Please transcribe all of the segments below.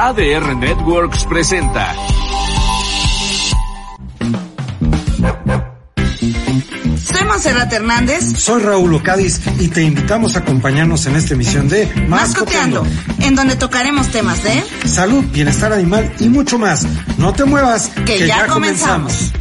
ADR Networks presenta. Soy Monserrat Hernández. Soy Raúl Ocadiz y te invitamos a acompañarnos en esta emisión de Mascoteando, en donde tocaremos temas de salud, bienestar animal y mucho más. No te muevas, que, ya, comenzamos.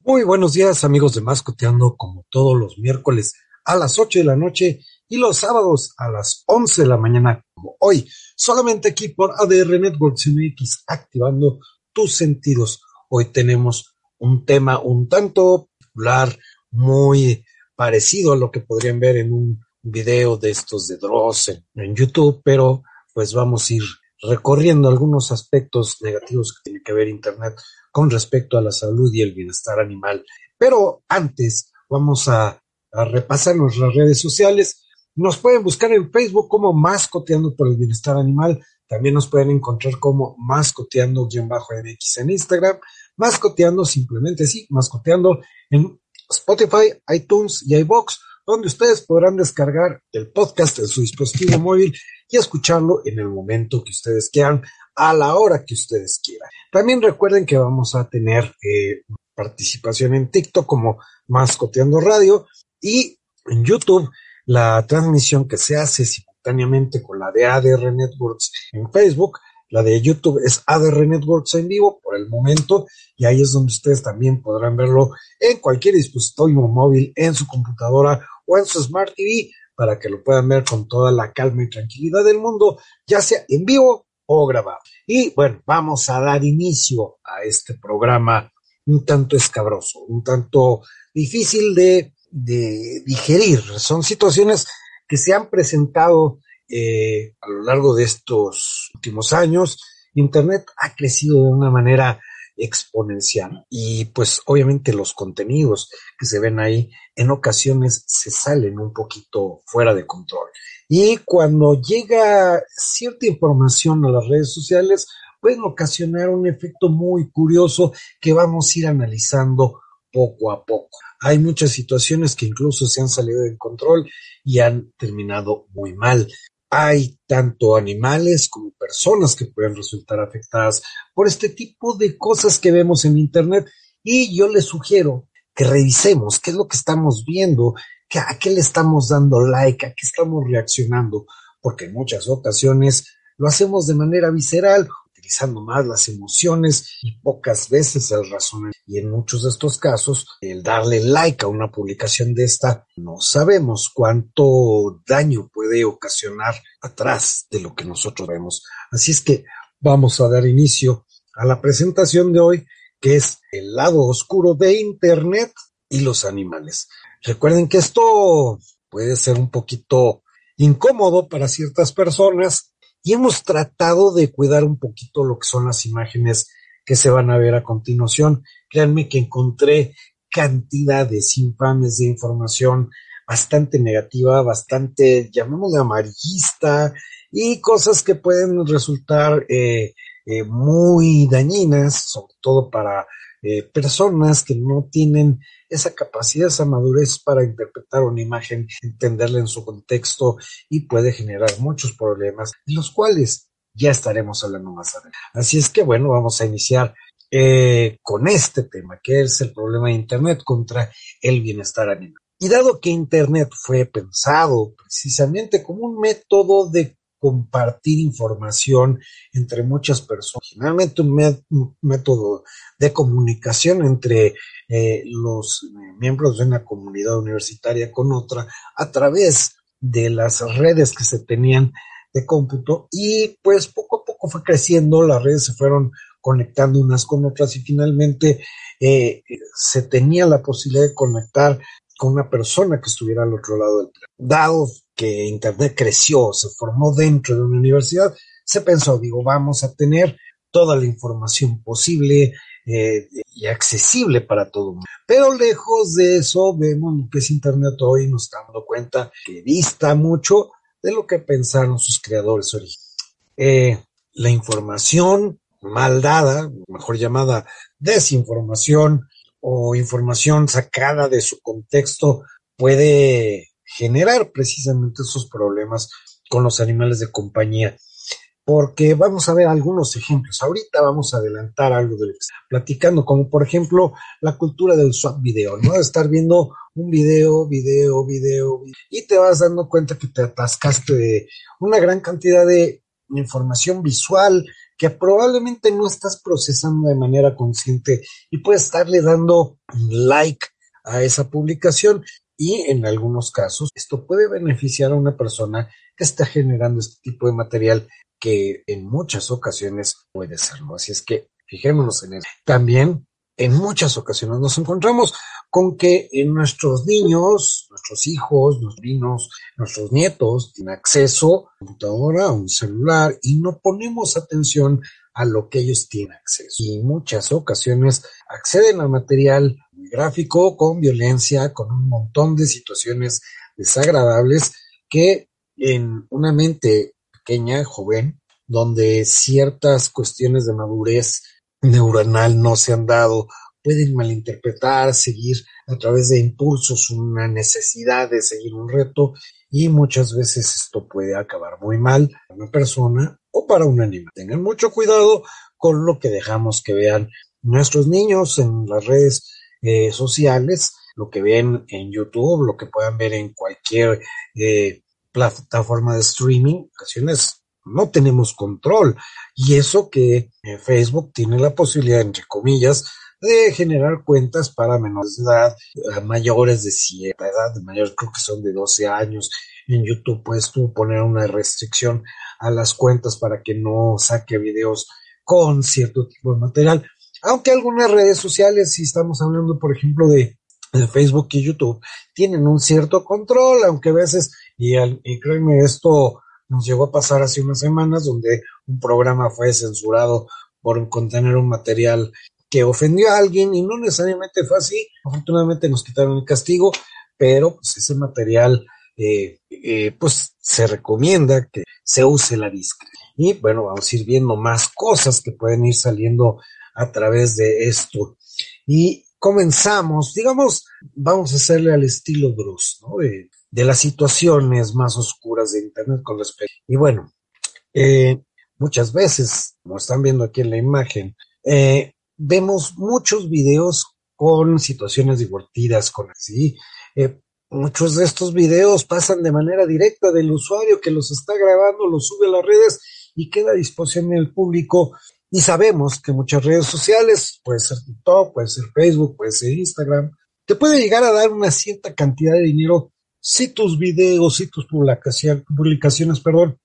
Muy buenos días amigos de Mascoteando, como todos los miércoles a las 8 de la noche y los sábados a las 11 de la mañana, hoy, solamente aquí por ADR Networks MX, activando tus sentidos. Hoy tenemos un tema un tanto popular, muy parecido a lo que podrían ver en un video de estos de Dross en, en YouTube, pero pues vamos a ir recorriendo algunos aspectos negativos que tiene que ver Internet con respecto a la salud y el bienestar animal. Pero antes vamos a, a repasar nuestras redes sociales. Nos pueden buscar en Facebook como Mascoteando por el Bienestar Animal. También nos pueden encontrar como Mascoteando-MX en Instagram. Mascoteando simplemente sí, Mascoteando en Spotify, iTunes y iBox, donde ustedes podrán descargar el podcast en su dispositivo móvil y escucharlo en el momento que ustedes quieran, a la hora que ustedes quieran. También recuerden que vamos a tener eh, participación en TikTok como Mascoteando Radio y en YouTube la transmisión que se hace simultáneamente con la de ADR Networks en Facebook. La de YouTube es ADR Networks en vivo por el momento y ahí es donde ustedes también podrán verlo en cualquier dispositivo móvil, en su computadora o en su Smart TV para que lo puedan ver con toda la calma y tranquilidad del mundo, ya sea en vivo o grabado. Y bueno, vamos a dar inicio a este programa un tanto escabroso, un tanto difícil de de digerir. Son situaciones que se han presentado eh, a lo largo de estos últimos años. Internet ha crecido de una manera exponencial y pues obviamente los contenidos que se ven ahí en ocasiones se salen un poquito fuera de control. Y cuando llega cierta información a las redes sociales, pueden ocasionar un efecto muy curioso que vamos a ir analizando poco a poco. Hay muchas situaciones que incluso se han salido de control y han terminado muy mal. Hay tanto animales como personas que pueden resultar afectadas por este tipo de cosas que vemos en Internet y yo les sugiero que revisemos qué es lo que estamos viendo, a qué le estamos dando like, a qué estamos reaccionando, porque en muchas ocasiones lo hacemos de manera visceral utilizando más las emociones y pocas veces el razonamiento. Y en muchos de estos casos, el darle like a una publicación de esta, no sabemos cuánto daño puede ocasionar atrás de lo que nosotros vemos. Así es que vamos a dar inicio a la presentación de hoy, que es el lado oscuro de Internet y los animales. Recuerden que esto puede ser un poquito incómodo para ciertas personas, y hemos tratado de cuidar un poquito lo que son las imágenes que se van a ver a continuación. Créanme que encontré cantidades infames de información bastante negativa, bastante, llamémosle amarillista, y cosas que pueden resultar eh, eh, muy dañinas, sobre todo para eh, personas que no tienen esa capacidad, esa madurez para interpretar una imagen, entenderla en su contexto y puede generar muchos problemas, de los cuales ya estaremos hablando más adelante. Así es que bueno, vamos a iniciar eh, con este tema, que es el problema de Internet contra el bienestar animal. Y dado que Internet fue pensado precisamente como un método de compartir información entre muchas personas, generalmente un, método de comunicación entre eh, los miembros de una comunidad universitaria con otra a través de las redes que se tenían de cómputo y pues poco a poco fue creciendo, las redes se fueron conectando unas con otras y finalmente eh, se tenía la posibilidad de conectar con una persona que estuviera al otro lado del Dado que Internet creció, se formó dentro de una universidad, se pensó, digo, vamos a tener toda la información posible eh, y accesible para todo el mundo. Pero lejos de eso, vemos lo que es Internet hoy, nos estamos dando cuenta que dista mucho de lo que pensaron sus creadores originales. Eh, la información mal dada, mejor llamada desinformación o información sacada de su contexto, puede generar precisamente esos problemas con los animales de compañía porque vamos a ver algunos ejemplos. Ahorita vamos a adelantar algo de lo que está platicando, como por ejemplo la cultura del swap video, ¿no? Estar viendo un video, video, video, y te vas dando cuenta que te atascaste de una gran cantidad de información visual que probablemente no estás procesando de manera consciente y puedes estarle dando like a esa publicación y en algunos casos esto puede beneficiar a una persona que está generando este tipo de material que en muchas ocasiones puede serlo. Así es que fijémonos en eso. También en muchas ocasiones nos encontramos con que en nuestros niños, nuestros hijos, nuestros vinos, nuestros nietos tienen acceso a una computadora, a un celular y no ponemos atención a lo que ellos tienen acceso. Y en muchas ocasiones acceden al material gráfico con violencia, con un montón de situaciones desagradables que en una mente pequeña, joven, donde ciertas cuestiones de madurez neuronal no se han dado, pueden malinterpretar, seguir a través de impulsos una necesidad de seguir un reto y muchas veces esto puede acabar muy mal para una persona o para un animal. Tengan mucho cuidado con lo que dejamos que vean nuestros niños en las redes eh, sociales, lo que ven en YouTube, lo que puedan ver en cualquier eh, plataforma de streaming, ocasiones no tenemos control. Y eso que eh, Facebook tiene la posibilidad, entre comillas, de generar cuentas para menores de edad, mayores de cierta edad, de mayores creo que son de 12 años. En YouTube puedes tú poner una restricción a las cuentas para que no saque videos con cierto tipo de material. Aunque algunas redes sociales, si estamos hablando, por ejemplo, de, Facebook y YouTube, tienen un cierto control, aunque a veces y, y créeme, esto nos llegó a pasar hace unas semanas donde un programa fue censurado por contener un material que ofendió a alguien y no necesariamente fue así. Afortunadamente nos quitaron el castigo, pero pues ese material eh, eh, pues se recomienda que se use la discreción. Y bueno, vamos a ir viendo más cosas que pueden ir saliendo a través de esto. Y comenzamos, digamos, vamos a hacerle al estilo Bruce, ¿no? de las situaciones más oscuras de Internet con respecto. Y bueno, eh, muchas veces, como están viendo aquí en la imagen, eh, vemos muchos videos con situaciones divertidas, con así. Eh, muchos de estos videos pasan de manera directa del usuario que los está grabando, los sube a las redes y queda a disposición del público. Y sabemos que muchas redes sociales, puede ser TikTok, puede ser Facebook, puede ser Instagram, te puede llegar a dar una cierta cantidad de dinero si tus videos, si tus publicaciones, perdón,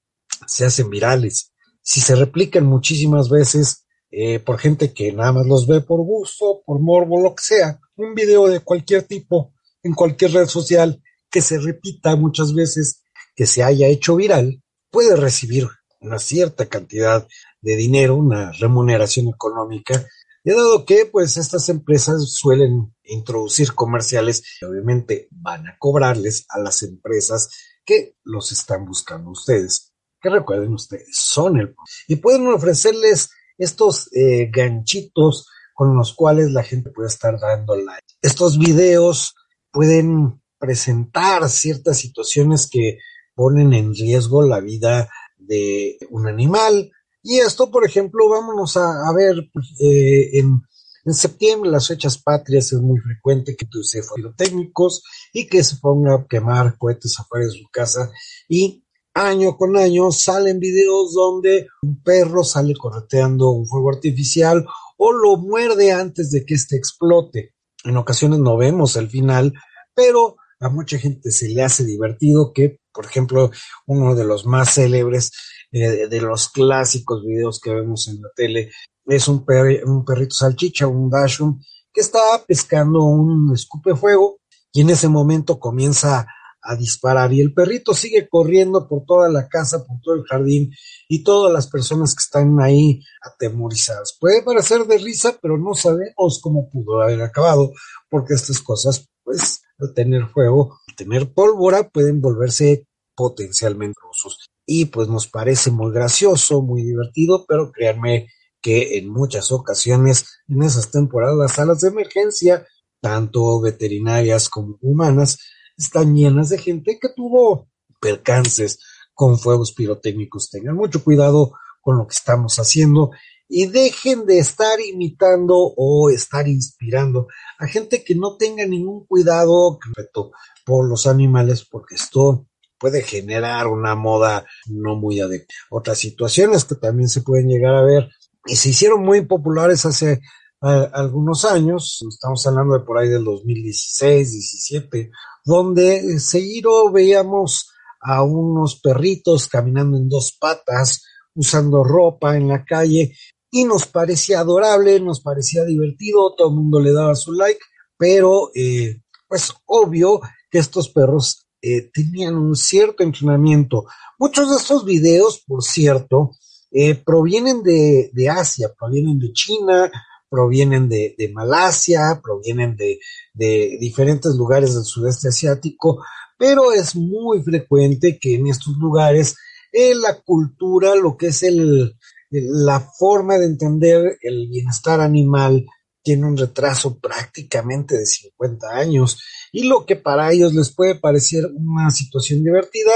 se hacen virales, si se replican muchísimas veces eh, por gente que nada más los ve por gusto, por morbo, lo que sea, un video de cualquier tipo en cualquier red social que se repita muchas veces, que se haya hecho viral, puede recibir una cierta cantidad de dinero, una remuneración económica y dado que pues estas empresas suelen introducir comerciales obviamente van a cobrarles a las empresas que los están buscando ustedes. Que recuerden ustedes, son el... Y pueden ofrecerles estos eh, ganchitos con los cuales la gente puede estar dando like. Estos videos pueden presentar ciertas situaciones que ponen en riesgo la vida de un animal, y esto, por ejemplo, vámonos a, ver eh, en, en, septiembre, las fechas patrias, es muy frecuente que se técnicos y que se ponga a quemar cohetes afuera de su casa y año con año salen videos donde un perro sale correteando un fuego artificial o lo muerde antes de que éste explote. En ocasiones no vemos el final, pero a mucha gente se le hace divertido que, por ejemplo, uno de los más célebres eh, de los clásicos videos que vemos en la tele. Es un, un perrito salchicha, un dashun, que está pescando un escupe fuego y en ese momento comienza a disparar y el perrito sigue corriendo por toda la casa, por todo el jardín y todas las personas que están ahí atemorizadas. Puede parecer de risa, pero no sabemos cómo pudo haber acabado, porque estas cosas, pues, al tener fuego, al tener pólvora, pueden volverse potencialmente rusos y pues nos parece muy gracioso, muy divertido, pero créanme que en muchas ocasiones en esas temporadas las salas de emergencia, tanto veterinarias como humanas, están llenas de gente que tuvo percances con fuegos pirotécnicos. Tengan mucho cuidado con lo que estamos haciendo y dejen de estar imitando o estar inspirando a gente que no tenga ningún cuidado por los animales, porque esto puede generar una moda no muy adecuada. Otras situaciones que también se pueden llegar a ver y se hicieron muy populares hace algunos años, estamos hablando de por ahí del 2016, 17, donde seguido veíamos a unos perritos caminando en dos patas, usando ropa en la calle, y nos parecía adorable, nos parecía divertido, todo el mundo le daba su like, pero eh, pues obvio que estos perros eh, tenían un cierto entrenamiento. Muchos de estos videos, por cierto, eh, provienen de, de, Asia, provienen de China, provienen de, de Malasia, provienen de, de, diferentes lugares del sudeste asiático, pero es muy frecuente que en estos lugares eh, la cultura, lo que es el, la forma de entender el bienestar animal, tiene un retraso prácticamente de 50 años y lo que para ellos les puede parecer una situación divertida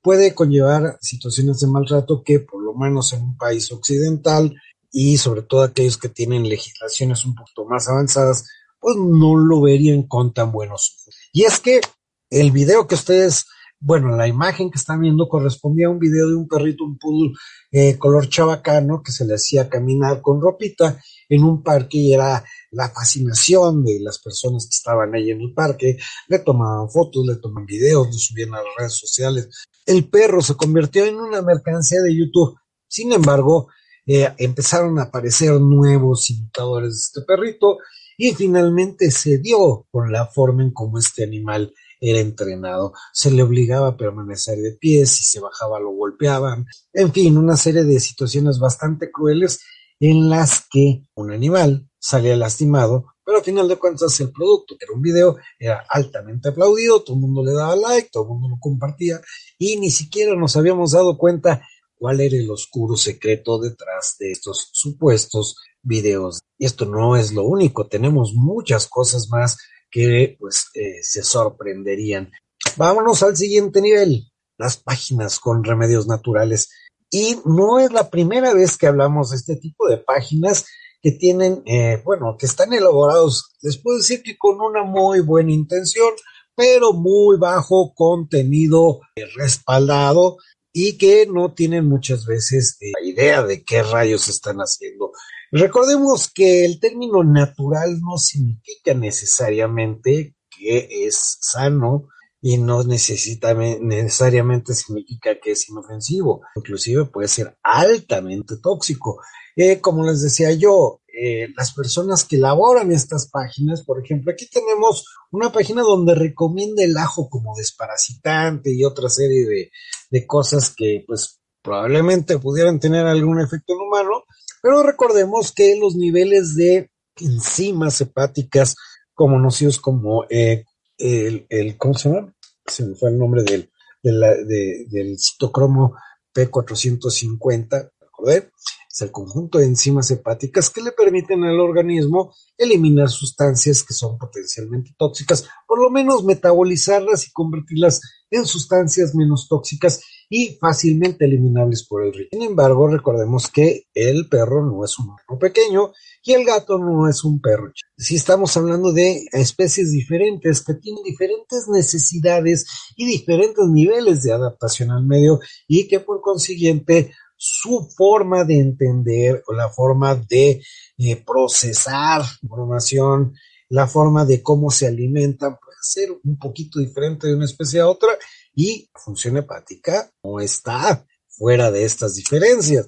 puede conllevar situaciones de maltrato que por lo menos en un país occidental y sobre todo aquellos que tienen legislaciones un poquito más avanzadas, pues no lo verían con tan buenos ojos. Y es que el video que ustedes, bueno, la imagen que están viendo correspondía a un video de un perrito, un poodle eh, color chabacano que se le hacía caminar con ropita en un parque y era la fascinación de las personas que estaban ahí en el parque, le tomaban fotos, le tomaban videos, lo subían a las redes sociales. El perro se convirtió en una mercancía de YouTube. Sin embargo, eh, empezaron a aparecer nuevos imitadores de este perrito y finalmente se dio con la forma en cómo este animal era entrenado. Se le obligaba a permanecer de pie, si se bajaba lo golpeaban. En fin, una serie de situaciones bastante crueles en las que un animal salía lastimado, pero al final de cuentas el producto, que era un video, era altamente aplaudido, todo el mundo le daba like, todo el mundo lo compartía y ni siquiera nos habíamos dado cuenta cuál era el oscuro secreto detrás de estos supuestos videos. Y esto no es lo único, tenemos muchas cosas más que pues eh, se sorprenderían. Vámonos al siguiente nivel, las páginas con remedios naturales. Y no es la primera vez que hablamos de este tipo de páginas que tienen, eh, bueno, que están elaborados, les puedo decir que con una muy buena intención, pero muy bajo contenido eh, respaldado y que no tienen muchas veces la idea de qué rayos están haciendo. Recordemos que el término natural no significa necesariamente que es sano y no necesita, necesariamente significa que es inofensivo. Inclusive puede ser altamente tóxico. Eh, como les decía yo, eh, las personas que elaboran estas páginas, por ejemplo, aquí tenemos una página donde recomienda el ajo como desparasitante y otra serie de, cosas que pues probablemente pudieran tener algún efecto en humano, pero recordemos que los niveles de enzimas hepáticas conocidos como eh, el, el, ¿cómo se llama? Se me fue el nombre del, del citocromo P450, recordé, es el conjunto de enzimas hepáticas que le permiten al organismo eliminar sustancias que son potencialmente tóxicas, por lo menos metabolizarlas y convertirlas en sustancias menos tóxicas y fácilmente eliminables por el riñón. Sin embargo, recordemos que el perro no es un perro pequeño y el gato no es un perro. Si estamos hablando de especies diferentes que tienen diferentes necesidades y diferentes niveles de adaptación al medio y que por consiguiente su forma de entender o la forma de eh, procesar información, la forma de cómo se alimentan puede ser un poquito diferente de una especie a otra y la función hepática no está fuera de estas diferencias.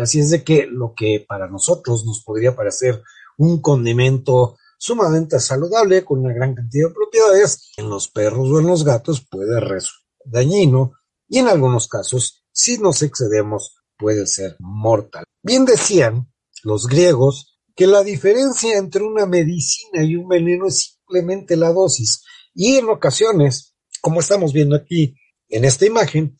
Así es de que lo que para nosotros nos podría parecer un condimento sumamente saludable con una gran cantidad de propiedades, en los perros o en los gatos puede resultar dañino y en algunos casos, si nos excedemos, puede ser mortal. Bien decían los griegos que la diferencia entre una medicina y un veneno es simplemente la dosis. Y en ocasiones, como estamos viendo aquí en esta imagen,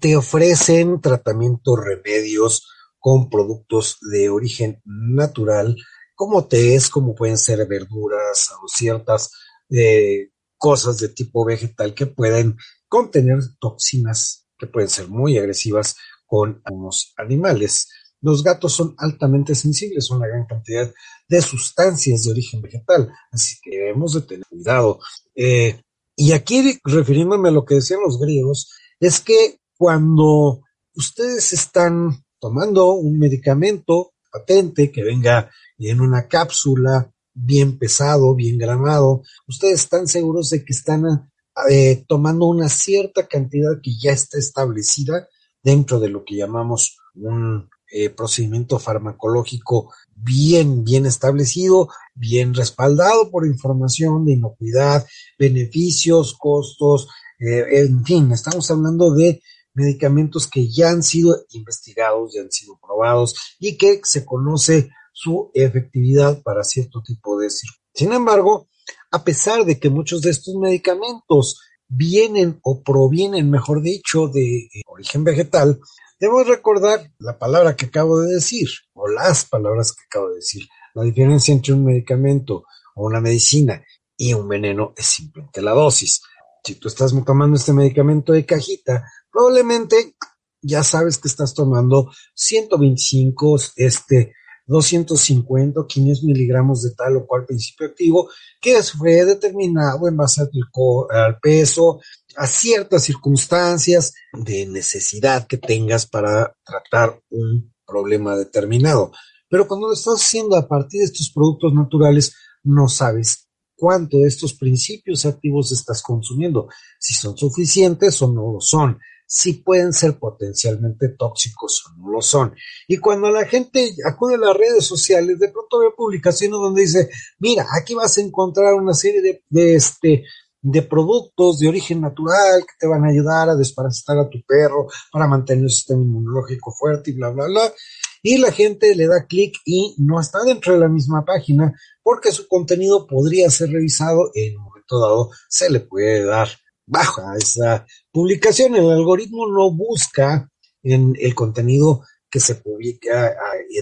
te ofrecen tratamientos, remedios con productos de origen natural, como tés, como pueden ser verduras o ciertas eh, cosas de tipo vegetal que pueden contener toxinas que pueden ser muy agresivas con algunos animales. Los gatos son altamente sensibles a una gran cantidad de sustancias de origen vegetal, así que debemos de tener cuidado. Eh, y aquí, refiriéndome a lo que decían los griegos, es que cuando ustedes están tomando un medicamento patente que venga en una cápsula bien pesado, bien granado, ustedes están seguros de que están eh, tomando una cierta cantidad que ya está establecida dentro de lo que llamamos un eh, procedimiento farmacológico bien, bien establecido, bien respaldado por información de inocuidad, beneficios, costos, eh, en fin, estamos hablando de medicamentos que ya han sido investigados, ya han sido probados y que se conoce su efectividad para cierto tipo de circunstancias. Sin embargo, a pesar de que muchos de estos medicamentos vienen o provienen, mejor dicho, de origen vegetal, debemos recordar la palabra que acabo de decir, o las palabras que acabo de decir. La diferencia entre un medicamento o una medicina y un veneno es simplemente la dosis. Si tú estás tomando este medicamento de cajita, probablemente ya sabes que estás tomando 125 este 250 o 500 miligramos de tal o cual principio activo que fue determinado en base al, peso, a ciertas circunstancias de necesidad que tengas para tratar un problema determinado. Pero cuando lo estás haciendo a partir de estos productos naturales, no sabes cuánto de estos principios activos estás consumiendo, si son suficientes o no lo son si pueden ser potencialmente tóxicos o no lo son. Y cuando la gente acude a las redes sociales, de pronto ve publicaciones donde dice, mira, aquí vas a encontrar una serie de, este, de productos de origen natural que te van a ayudar a desparasitar a tu perro para mantener el sistema inmunológico fuerte y bla, bla, bla. Y la gente le da clic y no está dentro de la misma página porque su contenido podría ser revisado en un momento dado, se le puede dar baja esa publicación. El algoritmo no busca en el contenido que se publica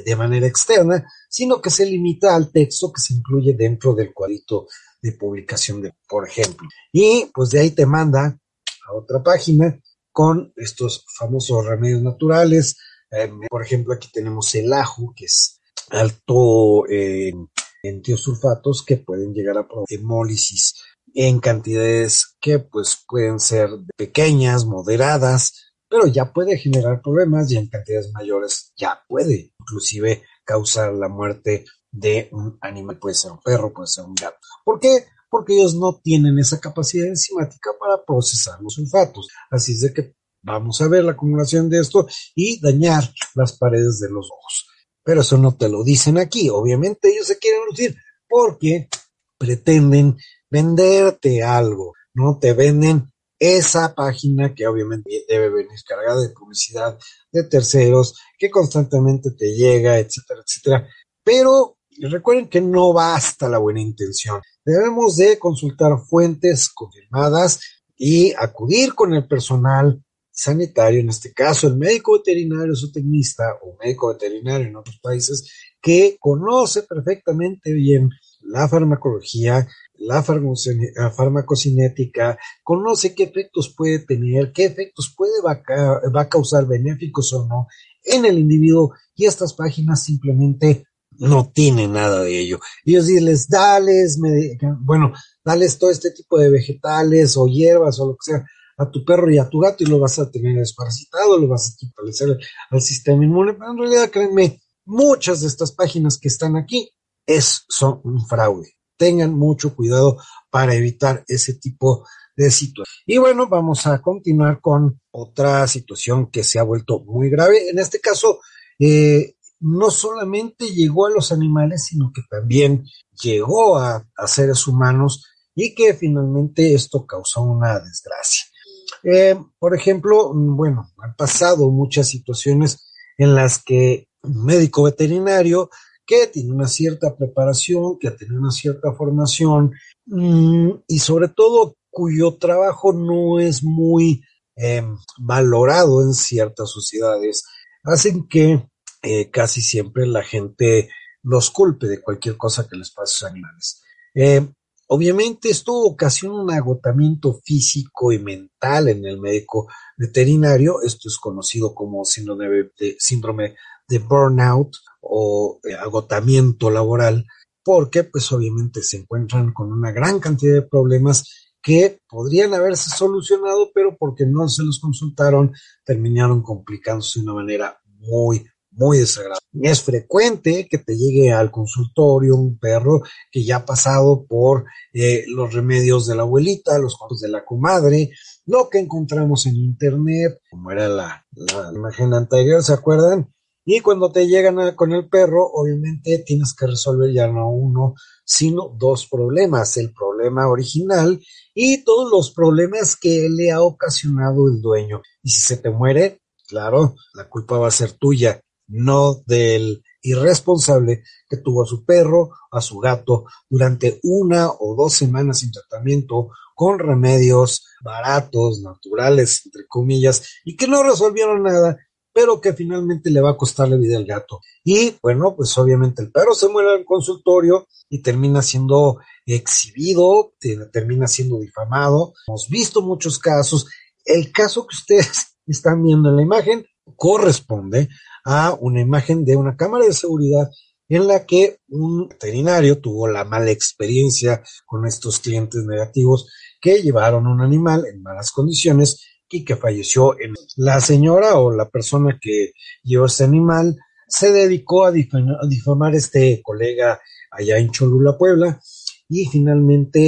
de manera externa, sino que se limita al texto que se incluye dentro del cuadrito de publicación, de, por ejemplo. Y pues de ahí te manda a otra página con estos famosos remedios naturales. Eh, por ejemplo, aquí tenemos el ajo, que es alto en tiosulfatos que pueden llegar a producir hemólisis en cantidades que pues pueden ser pequeñas, moderadas, pero ya puede generar problemas y en cantidades mayores ya puede inclusive causar la muerte de un animal, puede ser un perro, puede ser un gato. ¿Por qué? Porque ellos no tienen esa capacidad enzimática para procesar los sulfatos. Así es de que vamos a ver la acumulación de esto y dañar las paredes de los ojos. Pero eso no te lo dicen aquí. Obviamente ellos se quieren lucir porque pretenden venderte algo, ¿no? Te venden esa página que obviamente debe venir cargada de publicidad de terceros, que constantemente te llega, etcétera, etcétera. Pero recuerden que no basta la buena intención. Debemos de consultar fuentes confirmadas y acudir con el personal sanitario, en este caso el médico veterinario, su tecnista o médico veterinario en otros países, que conoce perfectamente bien la farmacología, la farmacocinética, conoce qué efectos puede tener, qué efectos puede va a, causar benéficos o no en el individuo y estas páginas simplemente no tienen nada de ello. Ellos les dales, bueno, dales todo este tipo de vegetales o hierbas o lo que sea a tu perro y a tu gato y lo vas a tener desparasitado, lo vas a fortalecer al sistema inmune, pero en realidad créanme, muchas de estas páginas que están aquí son un fraude. Tengan mucho cuidado para evitar ese tipo de situaciones. Y bueno, vamos a continuar con otra situación que se ha vuelto muy grave. En este caso, eh, no solamente llegó a los animales, sino que también llegó a, seres humanos y que finalmente esto causó una desgracia. Eh, por ejemplo, bueno, han pasado muchas situaciones en las que un médico veterinario que tiene una cierta preparación, que tiene una cierta formación mm, y sobre todo cuyo trabajo no es muy em, valorado en ciertas sociedades, hacen que eh, casi siempre la gente los culpe de cualquier cosa que les pase a animales. Eh, Obviamente esto ocasiona un agotamiento físico y mental en el médico veterinario. Esto es conocido como síndrome de, síndrome de burnout o agotamiento laboral, porque pues obviamente se encuentran con una gran cantidad de problemas que podrían haberse solucionado, pero porque no se los consultaron, terminaron complicándose de una manera muy, muy desagradable. Es frecuente que te llegue al consultorio un perro que ya ha pasado por eh, los remedios de la abuelita, los cuentos de la comadre, lo que encontramos en internet, como era la imagen anterior, ¿se acuerdan? Y cuando te llegan con el perro, obviamente tienes que resolver ya no uno, sino dos problemas. El problema original y todos los problemas que le ha ocasionado el dueño. Y si se te muere, claro, la culpa va a ser tuya no del irresponsable que tuvo a su perro, a su gato, durante una o dos semanas sin tratamiento, con remedios baratos, naturales, entre comillas, y que no resolvieron nada, pero que finalmente le va a costar la vida al gato. Y bueno, pues obviamente el perro se muere en el consultorio y termina siendo exhibido, termina siendo difamado. Hemos visto muchos casos. El caso que ustedes están viendo en la imagen corresponde a una imagen de una cámara de seguridad en la que un veterinario tuvo la mala experiencia con estos clientes negativos que llevaron un animal en malas condiciones y que falleció en la señora o la persona que llevó este animal se dedicó a, difamar a este colega allá en Cholula, Puebla, y finalmente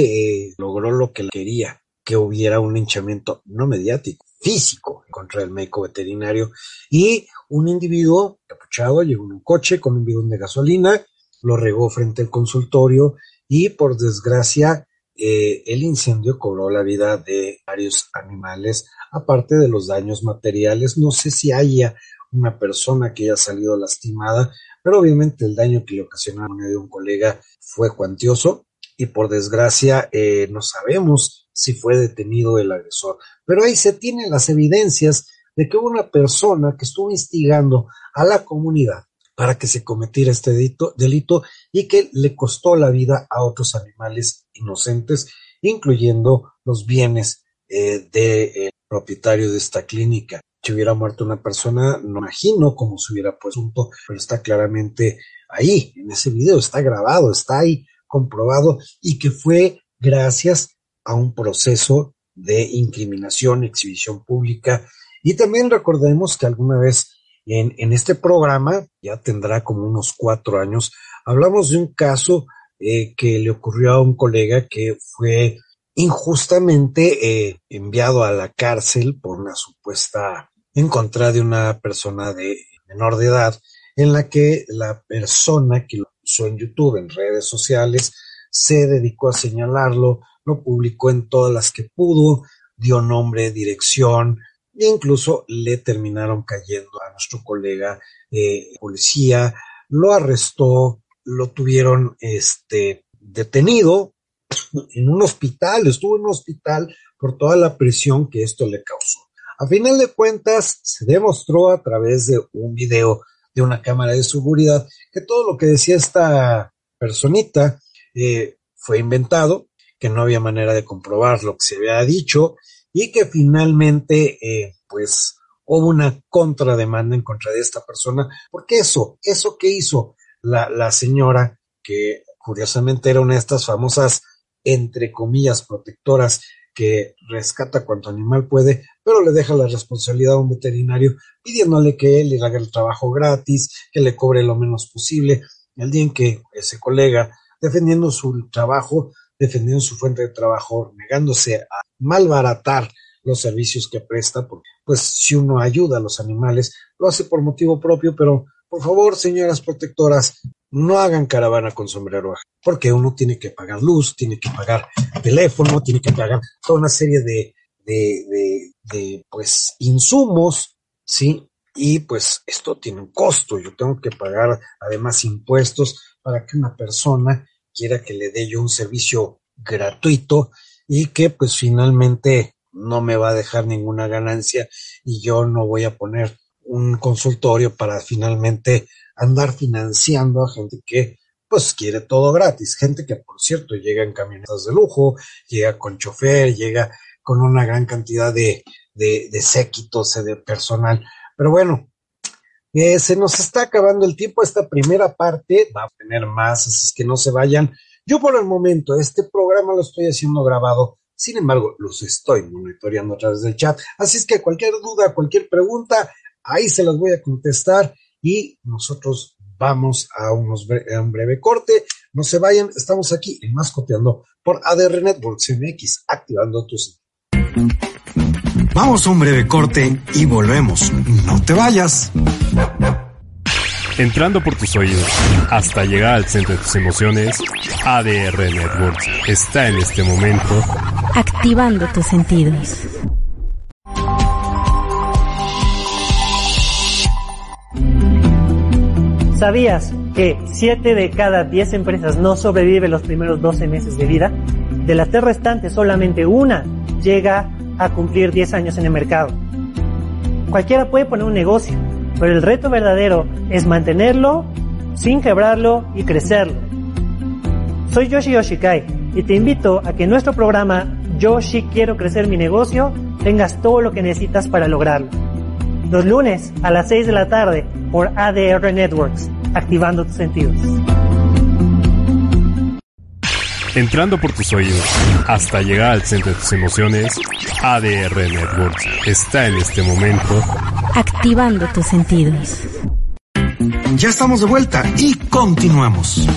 eh, logró lo que quería, que hubiera un hinchamiento no mediático, físico contra el médico veterinario. Y un individuo capuchado llegó en un coche con un bidón de gasolina, lo regó frente al consultorio y por desgracia eh, el incendio cobró la vida de varios animales, aparte de los daños materiales. No sé si haya una persona que haya salido lastimada, pero obviamente el daño que le ocasionó a un colega fue cuantioso y por desgracia eh, no sabemos si fue detenido el agresor. Pero ahí se tienen las evidencias de que hubo una persona que estuvo instigando a la comunidad para que se cometiera este delito, y que le costó la vida a otros animales inocentes, incluyendo los bienes eh, del propietario de esta clínica. Si hubiera muerto una persona, no imagino cómo se hubiera puesto, pero está claramente ahí, en ese video, está grabado, está ahí comprobado y que fue gracias a un proceso de incriminación, exhibición pública. Y también recordemos que alguna vez en, en este programa, ya tendrá como unos cuatro años, hablamos de un caso eh, que le ocurrió a un colega que fue injustamente eh, enviado a la cárcel por una supuesta en contra de una persona de menor de edad, en la que la persona que lo usó en YouTube, en redes sociales, se dedicó a señalarlo, lo publicó en todas las que pudo, dio nombre, dirección, e incluso le terminaron cayendo a nuestro colega eh, policía, lo arrestó, lo tuvieron este, detenido en un hospital, estuvo en un hospital por toda la presión que esto le causó. A final de cuentas, se demostró a través de un video de una cámara de seguridad que todo lo que decía esta personita eh, fue inventado, que no había manera de comprobar lo que se había dicho y que finalmente, eh, pues, hubo una contrademanda en contra de esta persona, porque eso, eso que hizo la, la señora, que curiosamente era una de estas famosas, entre comillas, protectoras que rescata cuanto animal puede, pero le deja la responsabilidad a un veterinario pidiéndole que él le haga el trabajo gratis, que le cobre lo menos posible. El día en que ese colega, defendiendo su trabajo, defendiendo su fuente de trabajo, negándose a malbaratar los servicios que presta, porque pues si uno ayuda a los animales, lo hace por motivo propio, pero por favor, señoras protectoras, no hagan caravana con sombrero porque uno tiene que pagar luz, tiene que pagar teléfono, tiene que pagar toda una serie de, de, de, de pues insumos, ¿sí? Y pues esto tiene un costo, yo tengo que pagar además impuestos para que una persona quiera que le dé yo un servicio gratuito y que pues finalmente no me va a dejar ninguna ganancia y yo no voy a poner un consultorio para finalmente andar financiando a gente que pues quiere todo gratis. Gente que, por cierto, llega en camionetas de lujo, llega con chofer, llega con una gran cantidad de, de, de séquitos, de personal. Pero bueno, eh, se nos está acabando el tiempo. Esta primera parte va a tener más, así es que no se vayan. Yo por el momento, este programa lo estoy haciendo grabado. Sin embargo, los estoy monitoreando a través del chat. Así es que cualquier duda, cualquier pregunta, ahí se las voy a contestar y nosotros vamos a, unos a un breve corte. No se vayan, estamos aquí en Mascoteando por ADR Networks MX, activando tus. Vamos a un breve corte y volvemos. No te vayas. Entrando por tus oídos hasta llegar al centro de tus emociones, ADR Networks está en este momento activando tus sentidos. ¿Sabías que 7 de cada 10 empresas no sobreviven los primeros 12 meses de vida? De las tres restantes, solamente una llega a cumplir 10 años en el mercado. Cualquiera puede poner un negocio, pero el reto verdadero es mantenerlo sin quebrarlo y crecerlo. Soy Yoshi Yoshikai y te invito a que en nuestro programa Yoshi Quiero Crecer Mi Negocio tengas todo lo que necesitas para lograrlo. Los lunes a las 6 de la tarde por ADR Networks, activando tus sentidos. Entrando por tus oídos hasta llegar al centro de tus emociones, ADR Networks está en este momento activando tus sentidos. Ya estamos de vuelta y continuamos.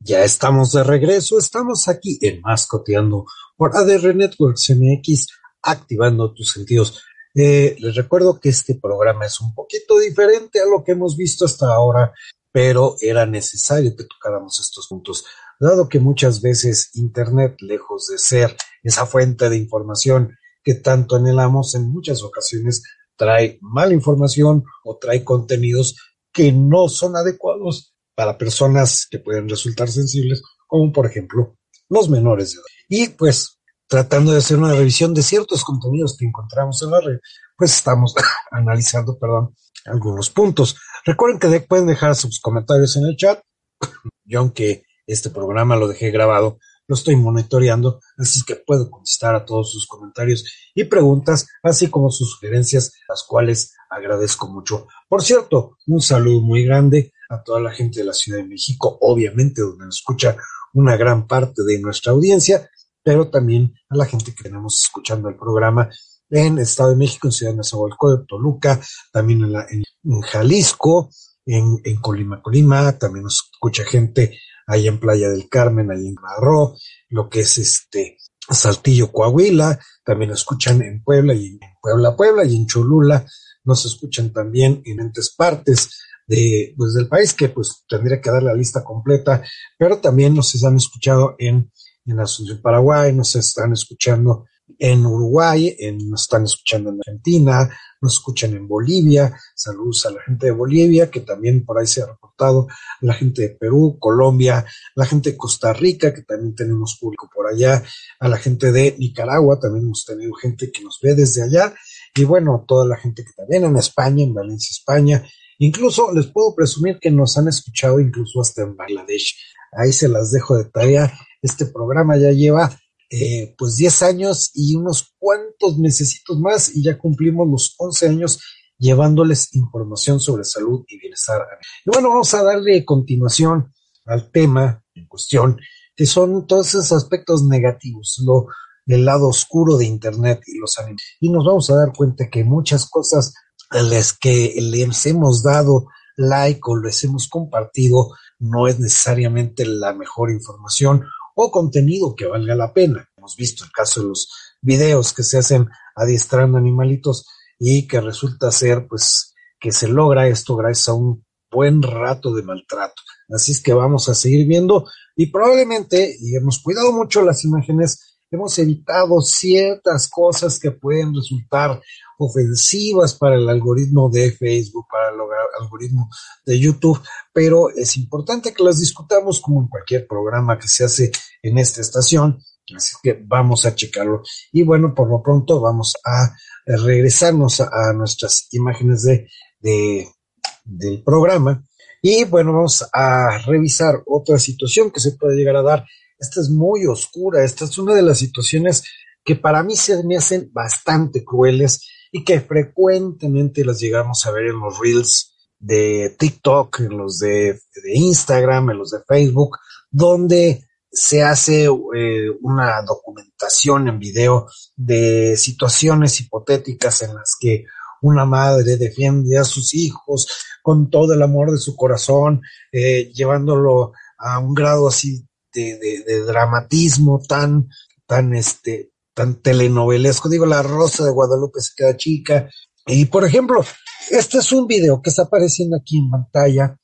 Ya estamos de regreso, estamos aquí en Mascoteando por ADR Networks MX, activando tus sentidos. Eh, les recuerdo que este programa es un poquito diferente a lo que hemos visto hasta ahora, pero era necesario que tocáramos estos puntos dado que muchas veces Internet, lejos de ser esa fuente de información que tanto anhelamos, en muchas ocasiones trae mala información o trae contenidos que no son adecuados para personas que pueden resultar sensibles, como por ejemplo los menores de edad. Y pues tratando de hacer una revisión de ciertos contenidos que encontramos en la red, pues estamos analizando, perdón, algunos puntos. Recuerden que pueden dejar sus comentarios en el chat. Yo aunque este programa lo dejé grabado, lo estoy monitoreando, así que puedo contestar a todos sus comentarios y preguntas, así como sus sugerencias, las cuales agradezco mucho. Por cierto, un saludo muy grande a toda la gente de la Ciudad de México, obviamente donde nos escucha una gran parte de nuestra audiencia, pero también a la gente que tenemos escuchando el programa en Estado de México, en Ciudad de Nezahualcóyotl, Toluca, también en, la, en, Jalisco, en, en Colima, Colima, también nos escucha gente ahí en Playa del Carmen, ahí en Marró, lo que es este Saltillo, Coahuila, también escuchan en Puebla y en Puebla, Puebla y en Cholula, nos escuchan también en entes partes de, pues, del país, que pues tendría que dar la lista completa, pero también nos han escuchado en, en Asunción, Paraguay, nos están escuchando en Uruguay, en, nos están escuchando en Argentina, nos escuchan en Bolivia, saludos a la gente de Bolivia, que también por ahí se ha reportado, la gente de Perú, Colombia, la gente de Costa Rica, que también tenemos público por allá, a la gente de Nicaragua, también hemos tenido gente que nos ve desde allá, y bueno, toda la gente que también en España, en Valencia, España, incluso les puedo presumir que nos han escuchado incluso hasta en Bangladesh. Ahí se las dejo de tarea. Este programa ya lleva eh, pues 10 años y unos cuantos necesitos más y ya cumplimos los 11 años llevándoles información sobre salud y bienestar. Y bueno, vamos a darle continuación al tema en cuestión, que son todos esos aspectos negativos, lo, el lado oscuro de Internet y los animales. Y nos vamos a dar cuenta que muchas cosas a las que les hemos dado like o les hemos compartido no es necesariamente la mejor información o contenido que valga la pena. Hemos visto el caso de los videos que se hacen adiestrando animalitos y que resulta ser pues que se logra esto gracias a un buen rato de maltrato. Así es que vamos a seguir viendo y probablemente, y hemos cuidado mucho las imágenes, hemos evitado ciertas cosas que pueden resultar ofensivas para el algoritmo de Facebook, para el algoritmo de YouTube, pero es importante que las discutamos como en cualquier programa que se hace en esta estación, así que vamos a checarlo. Y bueno, por lo pronto vamos a regresarnos a, nuestras imágenes de, de, del programa Y bueno, vamos a revisar otra situación que se puede llegar a dar. Esta es muy oscura, esta es una de las situaciones que para mí se me hacen bastante crueles y que frecuentemente las llegamos a ver en los reels de TikTok, en los de, Instagram, en los de Facebook, donde se hace eh, una documentación en video de situaciones hipotéticas en las que una madre defiende a sus hijos con todo el amor de su corazón, eh, llevándolo a un grado así de, dramatismo tan, tan, este, tan telenovelesco. Digo, la Rosa de Guadalupe se queda chica. Y por ejemplo, este es un video que está apareciendo aquí en pantalla,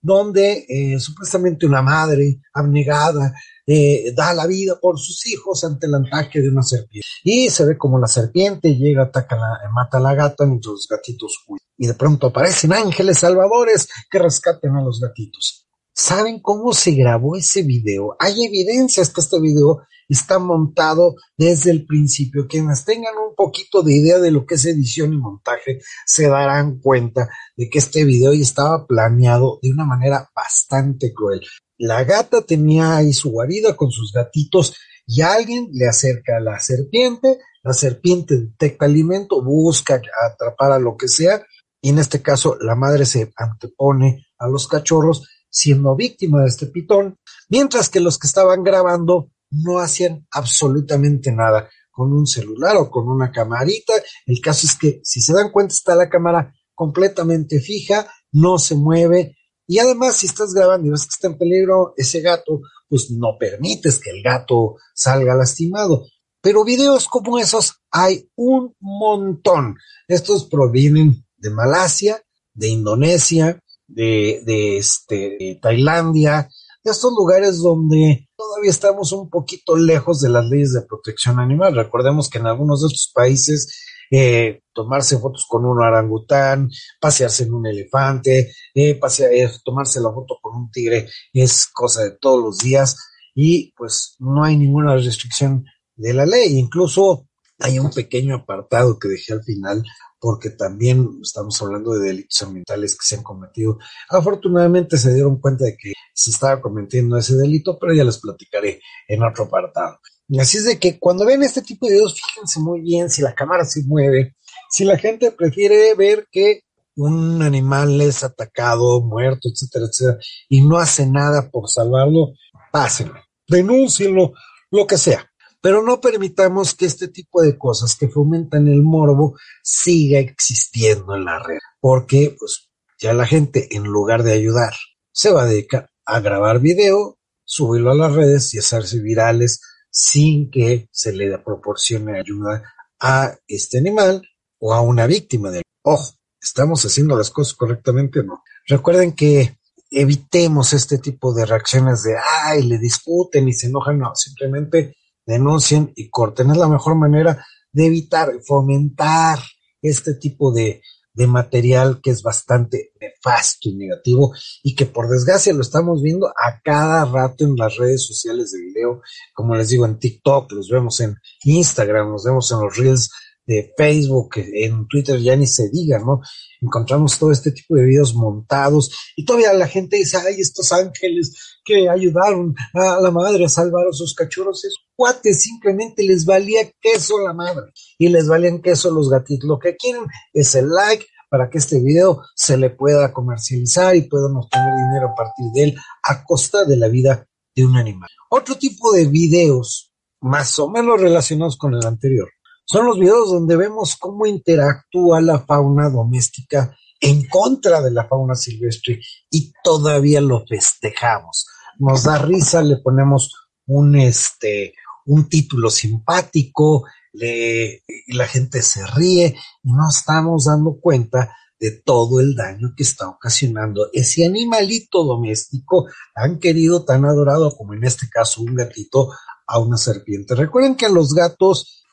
donde eh, supuestamente una madre abnegada eh, da la vida por sus hijos ante el ataque de una serpiente. Y se ve como la serpiente llega, ataca, la, mata a la gata mientras los gatitos huyen. Y de pronto aparecen ángeles salvadores que rescaten a los gatitos. ¿Saben cómo se grabó ese video? Hay evidencias que este video está montado desde el principio. Quienes tengan un poquito de idea de lo que es edición y montaje se darán cuenta de que este video ya estaba planeado de una manera bastante cruel. La gata tenía ahí su guarida con sus gatitos y alguien le acerca a la serpiente, la serpiente detecta alimento, busca atrapar a lo que sea y en este caso la madre se antepone a los cachorros siendo víctima de este pitón, mientras que los que estaban grabando no hacían absolutamente nada con un celular o con una camarita. El caso es que si se dan cuenta está la cámara completamente fija, no se mueve y además, si estás grabando y ves que está en peligro ese gato, pues no permites que el gato salga lastimado. Pero videos como esos hay un montón. Estos provienen de Malasia, de Indonesia, de, de, este, de Tailandia, de estos lugares donde todavía estamos un poquito lejos de las leyes de protección animal. Recordemos que en algunos de estos países eh, tomarse fotos con un orangután, pasearse en un elefante, eh, eh, tomarse la foto con un tigre es cosa de todos los días y pues no hay ninguna restricción de la ley. Incluso hay un pequeño apartado que dejé al final porque también estamos hablando de delitos ambientales que se han cometido. Afortunadamente se dieron cuenta de que se estaba cometiendo ese delito, pero ya les platicaré en otro apartado. Así es de que cuando ven este tipo de videos, fíjense muy bien si la cámara se mueve, si la gente prefiere ver que un animal es atacado, muerto, etcétera, etcétera, y no hace nada por salvarlo, pásenlo, denúncienlo, lo que sea. Pero no permitamos que este tipo de cosas que fomentan el morbo siga existiendo en la red, porque pues ya la gente en lugar de ayudar se va a dedicar a grabar video, subirlo a las redes y hacerse virales sin que se le proporcione ayuda a este animal o a una víctima del. Ojo, ¿estamos haciendo las cosas correctamente o no? Recuerden que evitemos este tipo de reacciones de, ay, le discuten y se enojan, no, simplemente denuncien y corten. Es la mejor manera de evitar, fomentar este tipo de, de material que es bastante nefasto y negativo y que por desgracia lo estamos viendo a cada rato en las redes sociales de video, como les digo en TikTok, los vemos en Instagram, los vemos en los reels de Facebook, en Twitter ya ni se diga, ¿no? Encontramos todo este tipo de videos montados y todavía la gente dice, ay, estos ángeles que ayudaron a la madre a salvar a sus cachorros, cuates simplemente les valía queso la madre y les valían queso los gatitos. Lo que quieren es el like para que este video se le pueda comercializar y puedan obtener dinero a partir de él a costa de la vida de un animal. Otro tipo de videos más o menos relacionados con el anterior son los videos donde vemos cómo interactúa la fauna doméstica en contra de la fauna silvestre y todavía lo festejamos. Nos da risa, le ponemos un este un título simpático, le, la gente se ríe y no estamos dando cuenta de todo el daño que está ocasionando ese animalito doméstico tan querido, tan adorado como en este caso un gatito a una serpiente. Recuerden que los gatos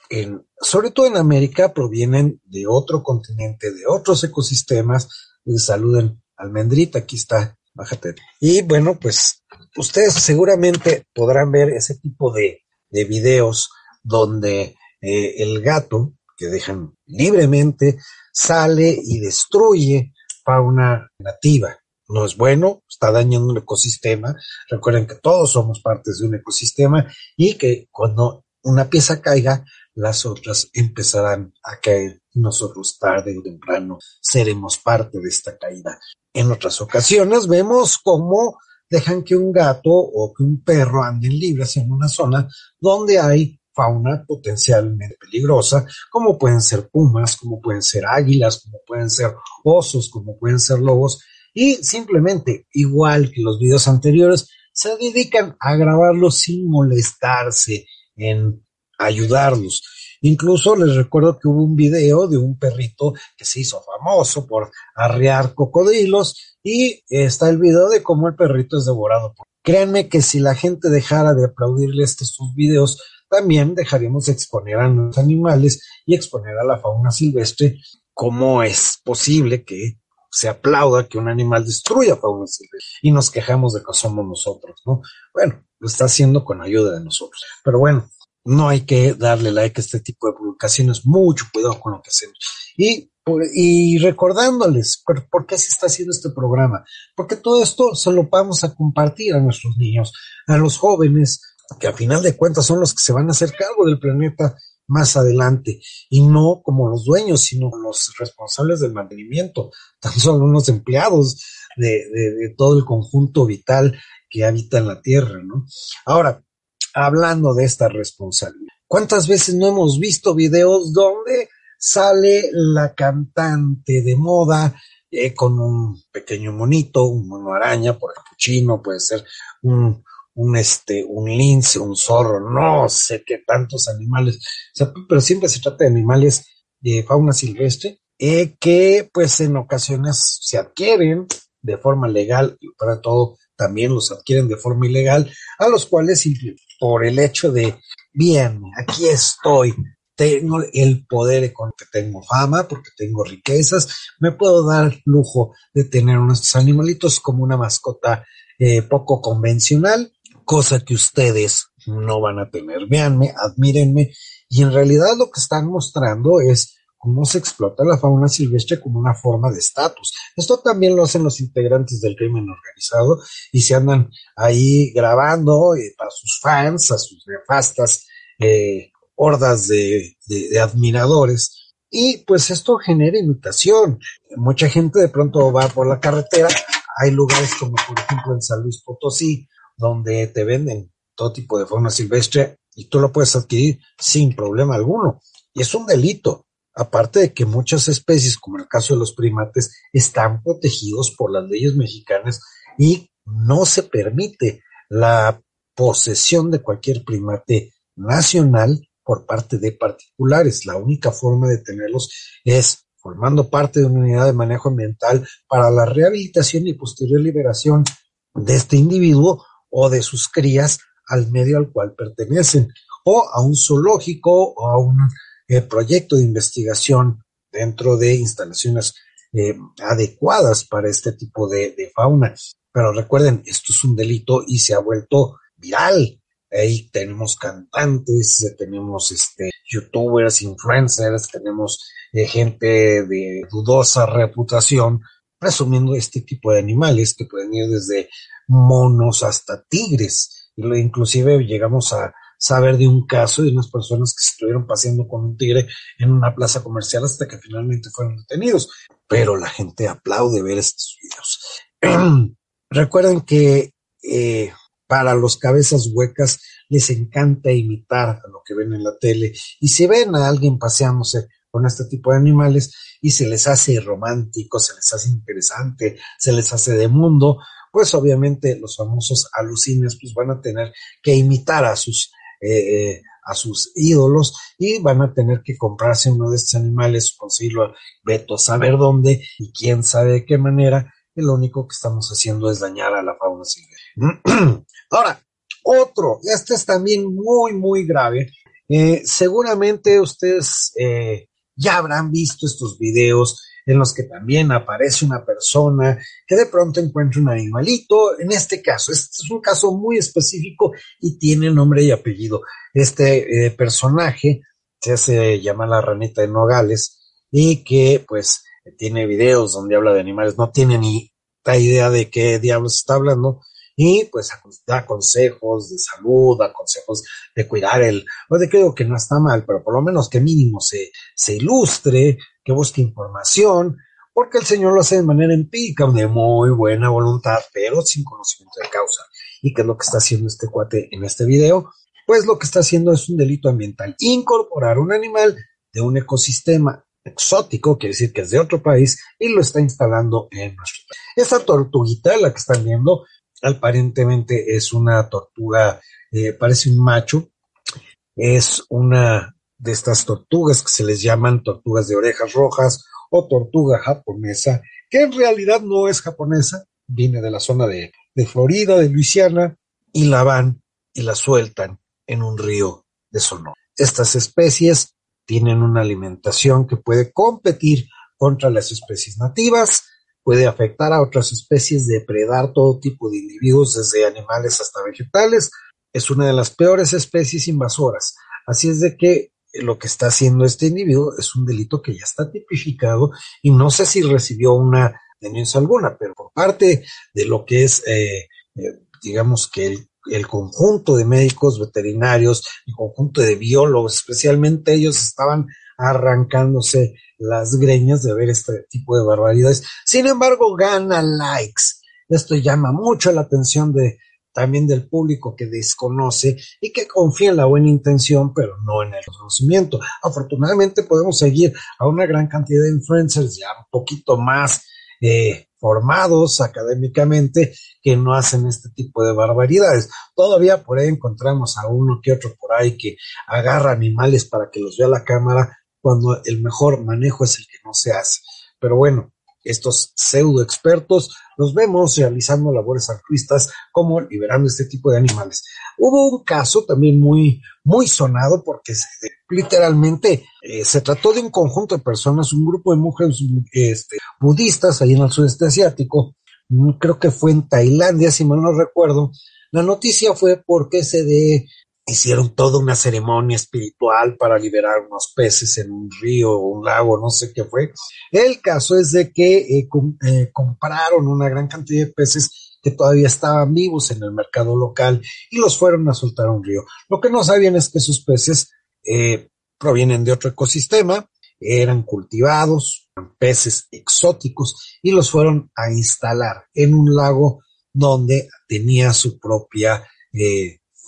sobre todo en América, provienen de otro continente, de otros ecosistemas. Les saluden almendrita, aquí está, bájate. Y bueno, pues ustedes seguramente podrán ver ese tipo de, de videos donde eh, el gato, que dejan libremente, sale y destruye fauna nativa, no es bueno, está dañando un ecosistema. Recuerden que todos somos partes de un ecosistema y que cuando una pieza caiga, las otras empezarán a caer nosotros tarde o temprano seremos parte de esta caída. En otras ocasiones vemos cómo dejan que un gato o que un perro anden libres en una zona donde hay fauna potencialmente peligrosa, como pueden ser pumas, como pueden ser águilas, como pueden ser osos, como pueden ser lobos, y simplemente, igual que los videos anteriores, se dedican a grabarlos sin molestarse en ayudarlos. Incluso les recuerdo que hubo un video de un perrito que se hizo famoso por arrear cocodrilos y está el video de cómo el perrito es devorado. Créanme que si la gente dejara de aplaudirle estos videos, también dejaríamos de exponer a los animales y exponer a la fauna silvestre. ¿Cómo es posible que se aplauda que un animal destruya fauna silvestre y nos quejamos de que somos nosotros, ¿no? Bueno, lo está haciendo con ayuda de nosotros. Pero bueno, no hay que darle like a este tipo de publicaciones, mucho cuidado con lo que hacemos. Y, y recordándoles por, qué se está haciendo este programa, porque todo esto se lo vamos a compartir a nuestros niños, a los jóvenes, que a final de cuentas son los que se van a hacer cargo del planeta más adelante y no como los dueños, sino los responsables del mantenimiento, tan solo unos empleados de, de, todo el conjunto vital que habita en la Tierra, ¿no? Ahora, hablando de esta responsabilidad, ¿cuántas veces no hemos visto videos donde sale la cantante de moda eh, con un pequeño monito, un mono araña, por capuchino, puede ser un, un este, un lince, un zorro, no sé qué tantos animales, pero siempre se trata de animales de fauna silvestre, eh, que pues en ocasiones se adquieren de forma legal y para todo también los adquieren de forma ilegal, a los cuales por el hecho de, bien, aquí estoy, tengo el poder económico, tengo fama, porque tengo riquezas, me puedo dar lujo de tener unos animalitos como una mascota eh, poco convencional cosa que ustedes no van a tener. Véanme, admírenme, y en realidad lo que están mostrando es cómo se explota la fauna silvestre como una forma de estatus. Esto también lo hacen los integrantes del crimen organizado y se andan ahí grabando eh, para sus fans, a sus nefastas eh, hordas de, de admiradores. Y pues esto genera imitación. Mucha gente de pronto va por la carretera. Hay lugares como por ejemplo en San Luis Potosí, donde te venden todo tipo de fauna silvestre y tú lo puedes adquirir sin problema alguno. Y es un delito. Aparte de que muchas especies, como en el caso de los primates, están protegidos por las leyes mexicanas y no se permite la posesión de cualquier primate nacional por parte de particulares. La única forma de tenerlos es formando parte de una unidad de manejo ambiental para la rehabilitación y posterior liberación de este individuo o de sus crías al medio al cual pertenecen, o a un zoológico o a un eh, proyecto de investigación dentro de instalaciones eh, adecuadas para este tipo de, fauna. Pero recuerden, esto es un delito y se ha vuelto viral. Ahí tenemos cantantes, tenemos este, youtubers, influencers, tenemos eh, gente de dudosa reputación presumiendo este tipo de animales que pueden ir desde monos hasta tigres. Inclusive llegamos a saber de un caso de unas personas que estuvieron paseando con un tigre en una plaza comercial hasta que finalmente fueron detenidos. Pero la gente aplaude ver estos videos. Recuerden que eh, para los cabezas huecas les encanta imitar lo que ven en la tele y si ven a alguien paseándose con este tipo de animales y se les hace romántico, se les hace interesante, se les hace de mundo, pues obviamente los famosos alucines pues van a tener que imitar a sus eh, eh, a sus ídolos y van a tener que comprarse uno de estos animales, conseguirlo, veto a saber dónde y quién sabe de qué manera, y lo único que estamos haciendo es dañar a la fauna silvestre. Ahora, otro, este es también muy, muy grave. Eh, seguramente ustedes ya habrán visto estos videos en los que también aparece una persona que de pronto encuentra un animalito. En este caso, este es un caso muy específico y tiene nombre y apellido. Este eh, personaje se hace llamar la ranita de Nogales y que pues tiene videos donde habla de animales, no tiene ni idea de qué diablos está hablando y pues da consejos de salud, da consejos de cuidar el, pues de creo que no está mal, pero por lo menos que mínimo se, se ilustre, que busque información, porque el Señor lo hace de manera empírica, de muy buena voluntad, pero sin conocimiento de causa. ¿Y qué es lo que está haciendo este cuate en este video? Pues lo que está haciendo es un delito ambiental, incorporar un animal de un ecosistema exótico, quiere decir que es de otro país, y lo está instalando en nuestro país. Esta tortuguita, la que están viendo, aparentemente es una tortuga, eh, parece un macho, es una de estas tortugas que se les llaman tortugas de orejas rojas o tortuga japonesa, que en realidad no es japonesa, viene de la zona de, de Florida, de Luisiana, y la van y la sueltan en un río de Sonora. Estas especies tienen una alimentación que puede competir contra las especies nativas, puede afectar a otras especies, depredar todo tipo de individuos, desde animales hasta vegetales. Es una de las peores especies invasoras. Así es de que lo que está haciendo este individuo es un delito que ya está tipificado y no sé si recibió una denuncia alguna, pero por parte de lo que es, eh, eh, digamos que el el conjunto de médicos veterinarios, el conjunto de biólogos, especialmente ellos estaban arrancándose las greñas de ver este tipo de barbaridades. Sin embargo, gana likes. Esto llama mucho la atención de también del público que desconoce y que confía en la buena intención, pero no en el conocimiento. Afortunadamente podemos seguir a una gran cantidad de influencers ya un poquito más eh, formados académicamente que no hacen este tipo de barbaridades. Todavía por ahí encontramos a uno que otro por ahí que agarra animales para que los vea la cámara cuando el mejor manejo es el que no se hace. Pero bueno, estos pseudo expertos los vemos realizando labores altruistas como liberando este tipo de animales. Hubo un caso también muy, muy sonado porque literalmente eh, se trató de un conjunto de personas, un grupo de mujeres este, budistas ahí en el sudeste asiático, mm, creo que fue en Tailandia, si mal no recuerdo. La noticia fue porque se de hicieron toda una ceremonia espiritual para liberar unos peces en un río o un lago, no sé qué fue. El caso es de que eh, eh, compraron una gran cantidad de peces que todavía estaban vivos en el mercado local y los fueron a soltar a un río. Lo que no sabían es que esos peces eh, provienen de otro ecosistema, eran cultivados, eran peces exóticos y los fueron a instalar en un lago donde tenía su propia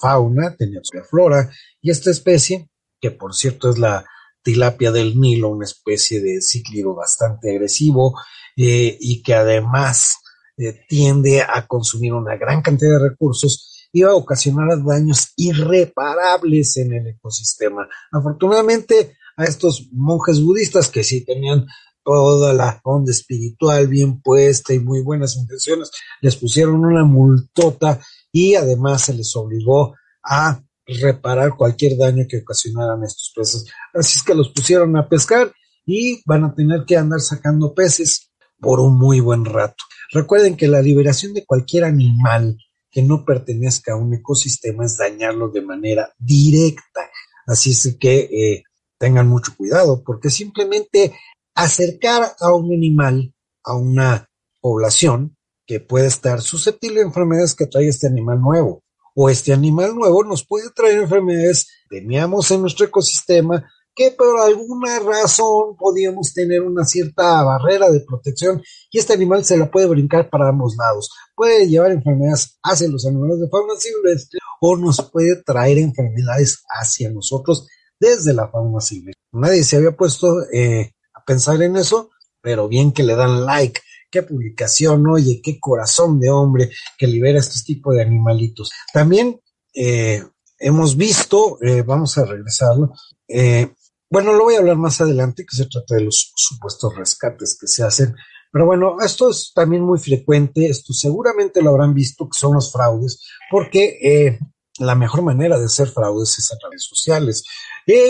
fauna, tenía su flora, y esta especie, que por cierto es la tilapia del Nilo, una especie de cíclido bastante agresivo eh, y que además eh, tiende a consumir una gran cantidad de recursos, iba a ocasionar daños irreparables en el ecosistema. Afortunadamente, a estos monjes budistas que sí tenían toda la onda espiritual bien puesta y muy buenas intenciones, les pusieron una multota y además se les obligó a reparar cualquier daño que ocasionaran estos peces. Así es que los pusieron a pescar y van a tener que andar sacando peces por un muy buen rato. Recuerden que la liberación de cualquier animal que no pertenezca a un ecosistema es dañarlo de manera directa. Así es que eh, tengan mucho cuidado porque simplemente acercar a un animal a una población que puede estar susceptible a enfermedades que trae este animal nuevo. O este animal nuevo nos puede traer enfermedades que teníamos en nuestro ecosistema que por alguna razón podíamos tener una cierta barrera de protección y este animal se la puede brincar para ambos lados. Puede llevar enfermedades hacia los animales de fauna silvestre o nos puede traer enfermedades hacia nosotros desde la fauna silvestre. Nadie se había puesto eh, a pensar en eso, pero bien que le dan like qué publicación, oye, qué corazón de hombre que libera este tipo de animalitos. También eh, hemos visto, eh, vamos a regresarlo, eh, bueno, lo voy a hablar más adelante, que se trata de los supuestos rescates que se hacen. Pero bueno, esto es también muy frecuente, esto seguramente lo habrán visto, que son los fraudes, porque la mejor manera de hacer fraudes es a redes sociales.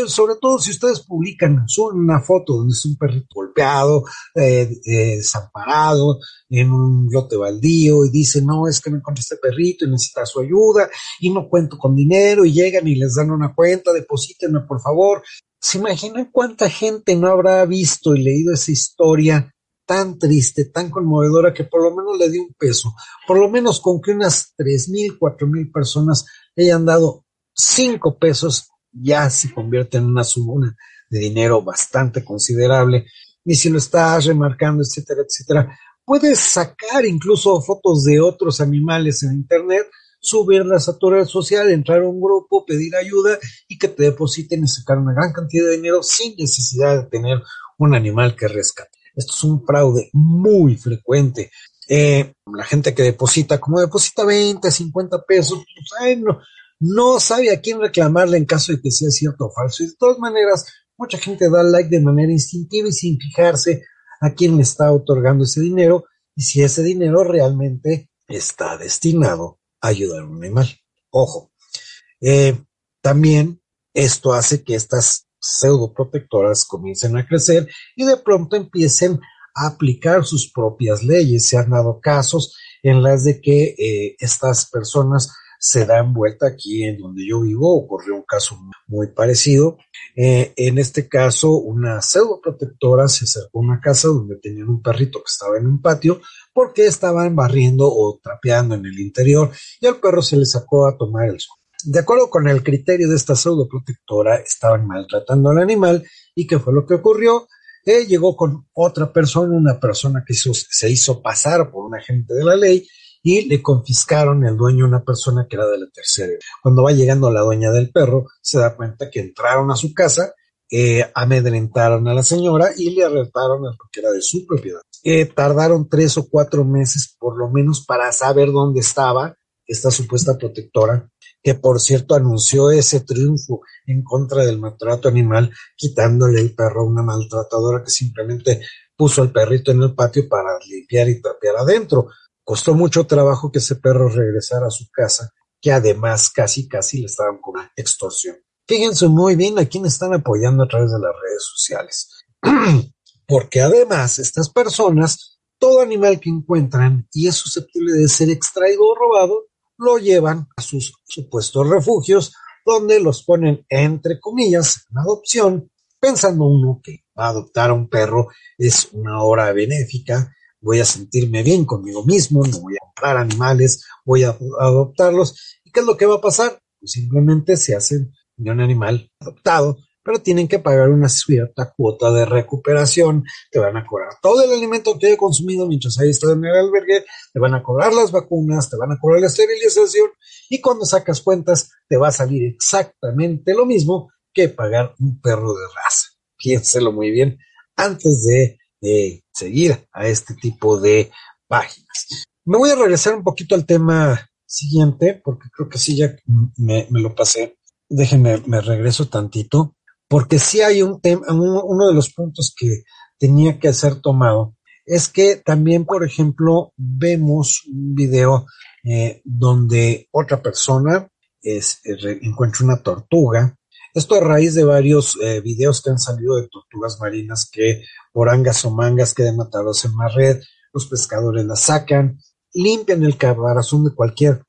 Sobre todo si ustedes publican una foto donde es un perrito golpeado, eh, eh, desamparado, en un lote baldío y dicen, no, es que me encontré este perrito y necesita su ayuda y no cuento con dinero y llegan y les dan una cuenta, deposítenme por favor. ¿Se imaginan cuánta gente no habrá visto y leído esa historia tan triste, tan conmovedora que por lo menos le dio un peso, por lo menos con que unas tres mil, cuatro mil personas le hayan dado cinco pesos, ya se convierte en una suma de dinero bastante considerable. Y si lo estás remarcando, etcétera, etcétera, puedes sacar incluso fotos de otros animales en internet, subirlas a tu red social, entrar a un grupo, pedir ayuda y que te depositen y sacar una gran cantidad de dinero sin necesidad de tener un animal que rescate. Esto es un fraude muy frecuente. Eh, la gente que deposita, como deposita 20, 50 pesos, pues, no, no sabe a quién reclamarle en caso de que sea cierto o falso. Y de todas maneras, mucha gente da like de manera instintiva y sin fijarse a quién le está otorgando ese dinero y si ese dinero realmente está destinado a ayudar a un animal. Ojo, eh, también esto hace que estas pseudoprotectoras comiencen a crecer y de pronto empiecen a aplicar sus propias leyes. Se han dado casos en las de que eh, estas personas se dan vuelta aquí en donde yo vivo, ocurrió un caso muy parecido. Eh, en este caso, una pseudoprotectora se acercó a una casa donde tenían un perrito que estaba en un patio porque estaban barriendo o trapeando en el interior y al perro se le sacó a tomar el sol. De acuerdo con el criterio de esta pseudoprotectora, estaban maltratando al animal y ¿qué fue lo que ocurrió? Eh, llegó con otra persona, una persona que se hizo pasar por un agente de la ley y le confiscaron el dueño a una persona que era de la tercera. Cuando va llegando la dueña del perro, se da cuenta que entraron a su casa, eh, amedrentaron a la señora y le arrestaron al que era de su propiedad. Eh, tardaron tres o cuatro meses por lo menos para saber dónde estaba esta supuesta protectora que por cierto anunció ese triunfo en contra del maltrato animal, quitándole el perro a una maltratadora que simplemente puso al perrito en el patio para limpiar y trapear adentro. Costó mucho trabajo que ese perro regresara a su casa, que además casi casi le estaban con una extorsión. Fíjense muy bien a quién están apoyando a través de las redes sociales. Porque además estas personas, todo animal que encuentran y es susceptible de ser extraído o robado, lo llevan a sus supuestos refugios, donde los ponen entre comillas en adopción, pensando uno que adoptar a un perro es una hora benéfica, voy a sentirme bien conmigo mismo, no voy a comprar animales, voy a adoptarlos. ¿Y qué es lo que va a pasar? Pues simplemente se hacen de un animal adoptado pero tienen que pagar una cierta cuota de recuperación, te van a cobrar todo el alimento que he consumido mientras ahí estado en el albergue, te van a cobrar las vacunas, te van a cobrar la esterilización y cuando sacas cuentas te va a salir exactamente lo mismo que pagar un perro de raza. Piénselo muy bien antes de, seguir a este tipo de páginas. Me voy a regresar un poquito al tema siguiente, porque creo que sí ya me, lo pasé. Déjenme, me regreso tantito porque sí hay un tema, uno de los puntos que tenía que ser tomado es que también, por ejemplo, vemos un video eh, donde otra persona eh, encuentra una tortuga. Esto a raíz de varios eh, videos que han salido de tortugas marinas que por angas o mangas quedan matados en la red, los pescadores las sacan, limpian el caparazón de cualquier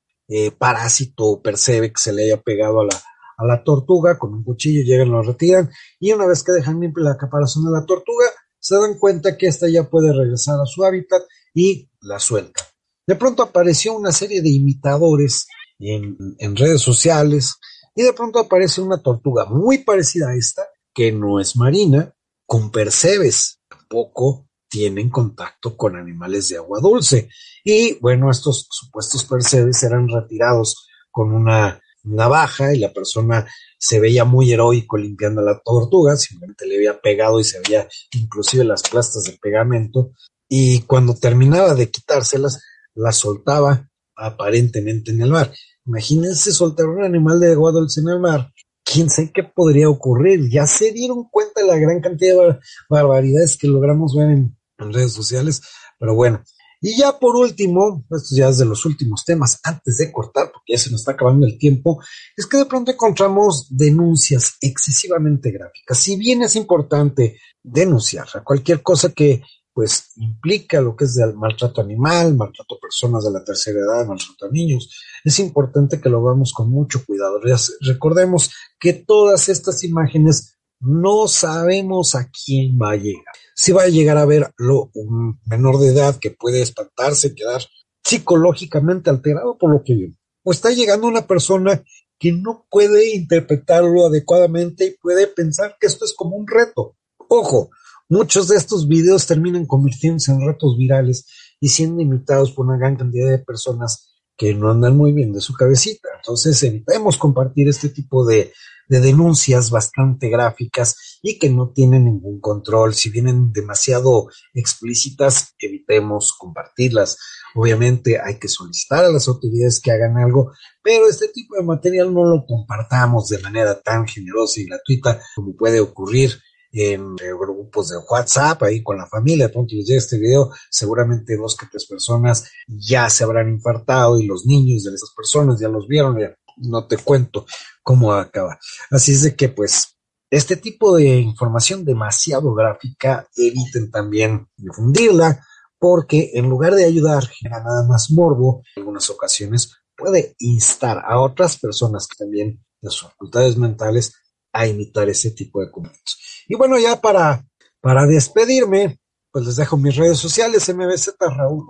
parásito o percebe que se le haya pegado a la, a la tortuga con un cuchillo, llegan, lo retiran y una vez que dejan limpia la caparazón de la tortuga, se dan cuenta que ésta ya puede regresar a su hábitat y la suelta. De pronto apareció una serie de imitadores en, en redes sociales y de pronto aparece una tortuga muy parecida a esta, que no es marina, con percebes. Tampoco tienen contacto con animales de agua dulce. Y bueno, estos supuestos percebes eran retirados con una navaja y la persona se veía muy heroico limpiando la tortuga, simplemente le había pegado y se veía inclusive las plastas de pegamento y cuando terminaba de quitárselas, las soltaba aparentemente en el mar. Imagínense soltar un animal de agua dulce en el mar. ¿Quién sabe qué podría ocurrir? Ya se dieron cuenta de la gran cantidad de barbaridades que logramos ver en redes sociales, pero bueno, y ya por último, esto ya es de los últimos temas, antes de cortar, porque ya se nos está acabando el tiempo, es que de pronto encontramos denuncias excesivamente gráficas. Si bien es importante denunciar a cualquier cosa que pues implica lo que es del maltrato animal, maltrato a personas de la tercera edad, maltrato a niños. Es importante que lo hagamos con mucho cuidado. Recordemos que todas estas imágenes no sabemos a quién va a llegar. Si va a llegar a verlo un menor de edad que puede espantarse, quedar psicológicamente alterado por lo que vio. O está llegando una persona que no puede interpretarlo adecuadamente y puede pensar que esto es como un reto. Ojo, muchos de estos videos terminan convirtiéndose en retos virales y siendo imitados por una gran cantidad de personas que no andan muy bien de su cabecita. Entonces evitemos compartir este tipo de, de denuncias bastante gráficas y que no tienen ningún control. Si vienen demasiado explícitas, evitemos compartirlas. Obviamente hay que solicitar a las autoridades que hagan algo, pero este tipo de material no lo compartamos de manera tan generosa y gratuita como puede ocurrir en eh, grupos de WhatsApp ahí con la familia. Pronto les llega este video, seguramente dos que tres personas ya se habrán infartado y los niños de esas personas ya los vieron, ya no te cuento cómo acaba. Así es de que pues este tipo de información demasiado gráfica eviten también difundirla porque en lugar de ayudar, genera nada más morbo, en algunas ocasiones puede instar a otras personas que también de sus facultades mentales a imitar ese tipo de comentarios. Y bueno, ya para, para despedirme, pues les dejo mis redes sociales, MBZ Raúl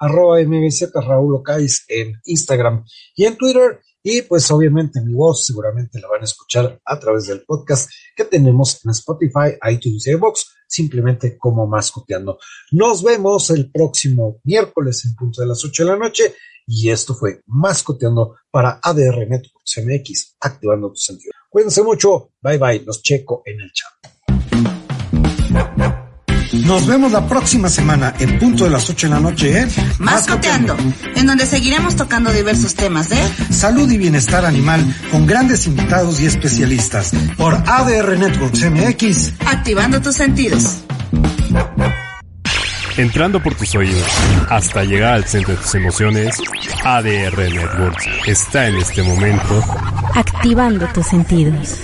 arroba MBZ Raúl en Instagram y en Twitter. Y pues obviamente mi voz seguramente la van a escuchar a través del podcast que tenemos en Spotify, iTunes y Box, simplemente como mascoteando. Nos vemos el próximo miércoles en punto de las 8 de la noche y esto fue mascoteando para ADR Networks MX, activando tu sentido. Cuídense mucho, bye bye, los checo en el chat. Nos vemos la próxima semana en punto de las 8 de la noche en Mascoteando, en donde seguiremos tocando diversos temas de salud y bienestar animal con grandes invitados y especialistas por ADR Networks MX, activando tus sentidos. Entrando por tus oídos hasta llegar al centro de tus emociones, ADR Networks está en este momento activando tus sentidos.